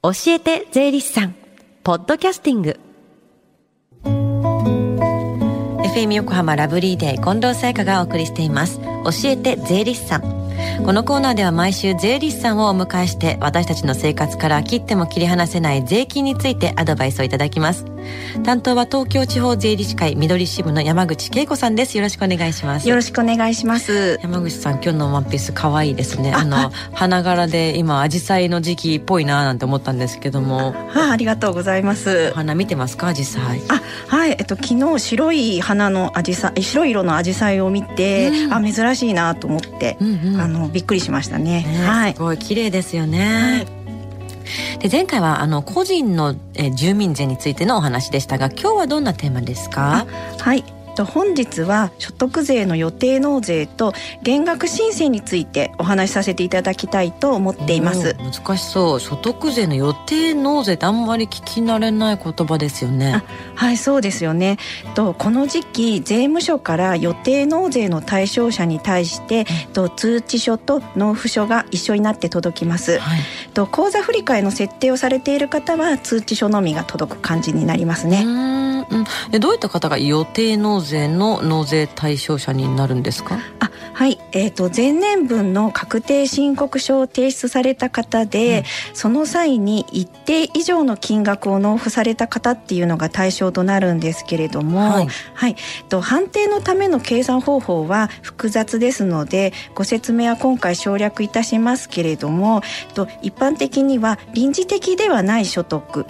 教えて税理士さん。ポッドキャスティング。FM 横浜ラブリーデー近藤沙耶香がお送りしています。教えて税理士さん。このコーナーでは毎週税理士さんをお迎えして私たちの生活から切っても切り離せない税金についてアドバイスをいただきます。担当は東京地方税理士会緑支部の山口恵子さんです。よろしくお願いします。よろしくお願いします。山口さん今日のワンピース可愛いですね。あの花柄で今紫陽花の時期っぽいななんて思ったんですけども。あありがとうございます。花見てますか紫陽花あはい。えっと昨日白い花の紫陽花白い色の紫陽花を見て、うん、あ珍しいなと思って、うんうん、あのびっくりしましたね、ね、はい。すごい綺麗ですよね、はい。で前回はあの個人の、え住民税についてのお話でしたが今日はどんなテーマですか？はいと本日は所得税の予定納税と減額申請についてお話しさせていただきたいと思っています。難しそう。所得税の予定納税ってあんまり聞き慣れない言葉ですよね。はいそうですよね。とこの時期税務署から予定納税の対象者に対してと通知書と納付書が一緒になって届きます、はい、と口座振替の設定をされている方は通知書のみが届く感じになりますね。うんでどういった方が予定納税の納税対象者になるんですか？あはい、えーと、前年分の確定申告書を提出された方で、うん、その際に一定以上の金額を納付された方っていうのが対象となるんですけれども、はい、はい、と判定のための計算方法は複雑ですのでご説明は今回省略いたしますけれどもと一般的には臨時的ではない所得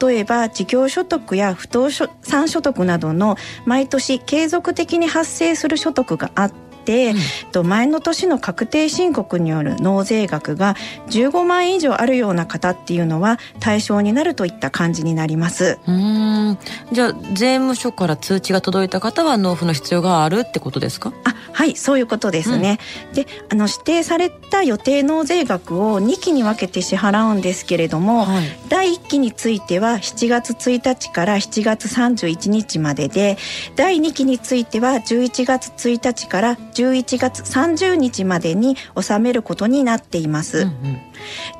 例えば事業所得や不動産所得などの毎年継続的に発生する所得があってて、うん、前の年の確定申告による納税額が15万円以上あるような方っていうのは対象になるといった感じになります。うん。じゃあ税務署から通知が届いた方は納付の必要があるってことですか？あはいそういうことですね、うん、であの指定された予定納税額を2期に分けて支払うんですけれども、はい、第1期については7月1日から7月31日までで第2期については11月1日から11月30日までに納めることになっています。うんうん。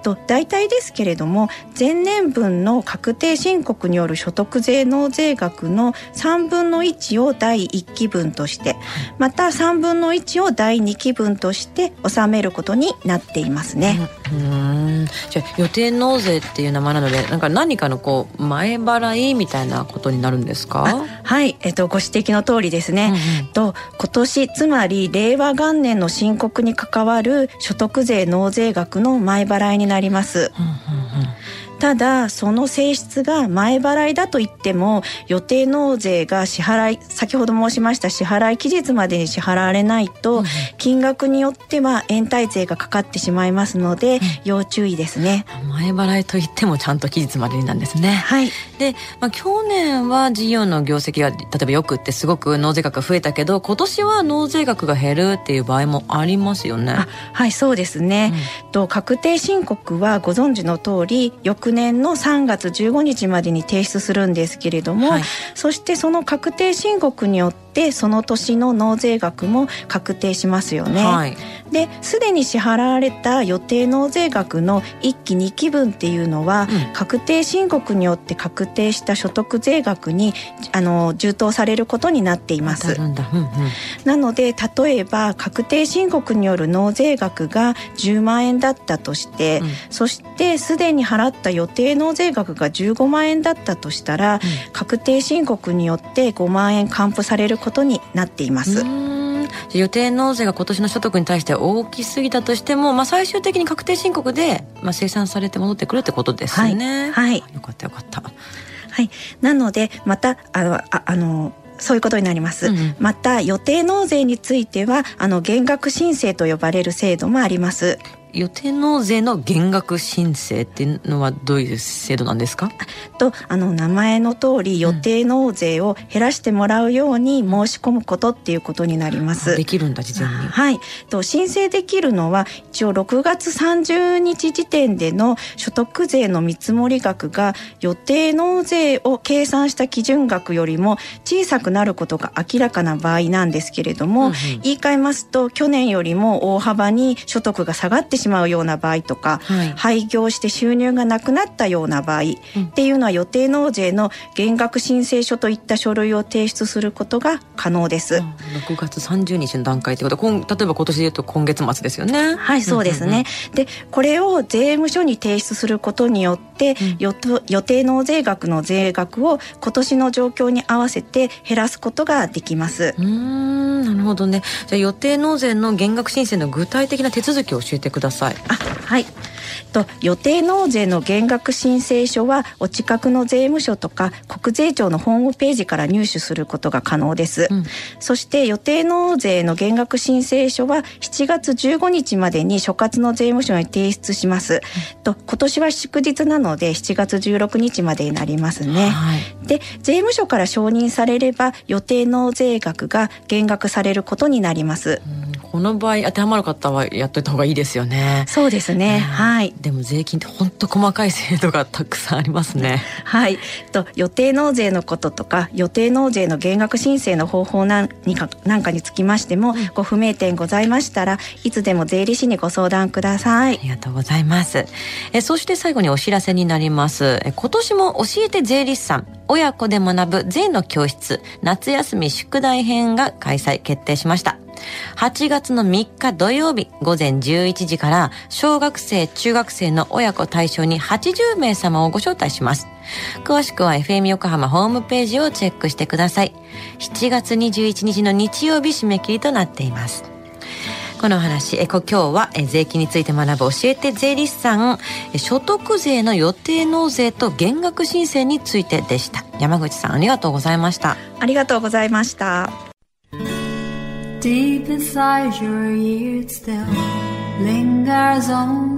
と大体ですけれども前年分の確定申告による所得税納税額の3分の1を第1期分としてまた3分の1を第2期分として納めることになっていますね。うん。じゃあ予定納税っていう名前なのでなんか何かのこう前払いみたいなことになるんですか？はい、えっと、ご指摘の通りですね、うんうん、と今年つまり令和元年の申告に関わる所得税納税額の前払いになります。うんただその性質が前払いだと言っても予定納税が支払い先ほど申しました支払い期日までに支払われないと、金額によっては延滞税がかかってしまいますので、要注意ですね。前払いといってもちゃんと期日までになんですね。はい。で、まあ、去年は事業の業績が例えばよくってすごく納税額が増えたけど今年は納税額が減るっていう場合もありますよね。はいそうですね、うん、と確定申告はご存知の通り翌昨年の3月15日までに提出するんですけれども、はい、そしてその確定申告によってその年の納税額も確定しますよね。はい、ですでに支払われた予定納税額の1期2期分っていうのは、うん、確定申告によって確定した所得税額にあの充当されることになっています。うんうん、なので例えば確定申告による納税額が10万円だったとして、うん、そしてすでに払った予定納税額が15万円だったとしたら、うん、確定申告によって5万円還付されることになっています。予定納税が今年の所得に対して大きすぎたとしても、まあ、最終的に確定申告で、まあ、生産されて戻ってくるってことですよね。はい、はい、よかったよかった。はい、なのでまたあのああのそういうことになります、うん、また予定納税についてはあの減額申請と呼ばれる制度もあります予定納税の減額申請っていうのはどういう制度なんですか？とあの名前の通り予定納税を減らしてもらうように申し込むことっていうことになります。できるんだ事前に。はいと申請できるのは一応6月30日時点での所得税の見積額が予定納税を計算した基準額よりも小さくなることが明らかな場合なんですけれども、うんうん、言い換えますと去年よりも大幅に所得が下がってししまうような場合とか、はい、廃業して収入がなくなったような場合っていうのは予定納税の減額申請書といった書類を提出することが可能です。6月30日の段階ということ例えば今年でいうと今月末ですよね。はいそうですね。でこれを税務署に提出することによって、うん、予定納税額の税額を今年の状況に合わせて減らすことができます。うんなるほどね。じゃあ予定納税の減額申請の具体的な手続きを教えてください。あはい。と予定納税の減額申請書はお近くの税務署とか国税庁のホームページから入手することが可能です、うん、そして予定納税の減額申請書は7月15日までに所轄の税務署に提出します、うん、と今年は祝日なので7月16日までになりますね、はい、で税務署から承認されれば予定納税額が減額されることになります、うん、この場合当てはまる方はやっといた方がいいですよねそうですね、はいでも税金って本当細かい制度がたくさんありますね。はい。と予定納税のこととか予定納税の減額申請の方法なんにかなんかにつきましても、うん、ご不明点ございましたらいつでも税理士にご相談ください。ありがとうございます。えそして最後にお知らせになります。え今年も教えて税理士さん親子で学ぶ税の教室夏休み宿題編が開催決定しました。8月の3日土曜日午前11時から小学生、中学生の親子対象に80名様をご招待します。詳しくは FM 横浜ホームページをチェックしてください。7月21日の日曜日締め切りとなっています。この話、え今日はえ税金について学ぶ教えて税理士さん、所得税の予定納税と減額申請についてでした。山口さんありがとうございました。ありがとうございました。Deep inside your ears still lingers on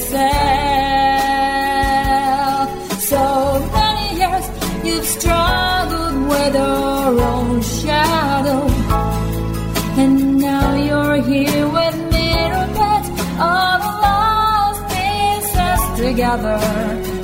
yourself. So many years you've struggled with your own shadow, and now you're here with me, Rupert, all the lost pieces together.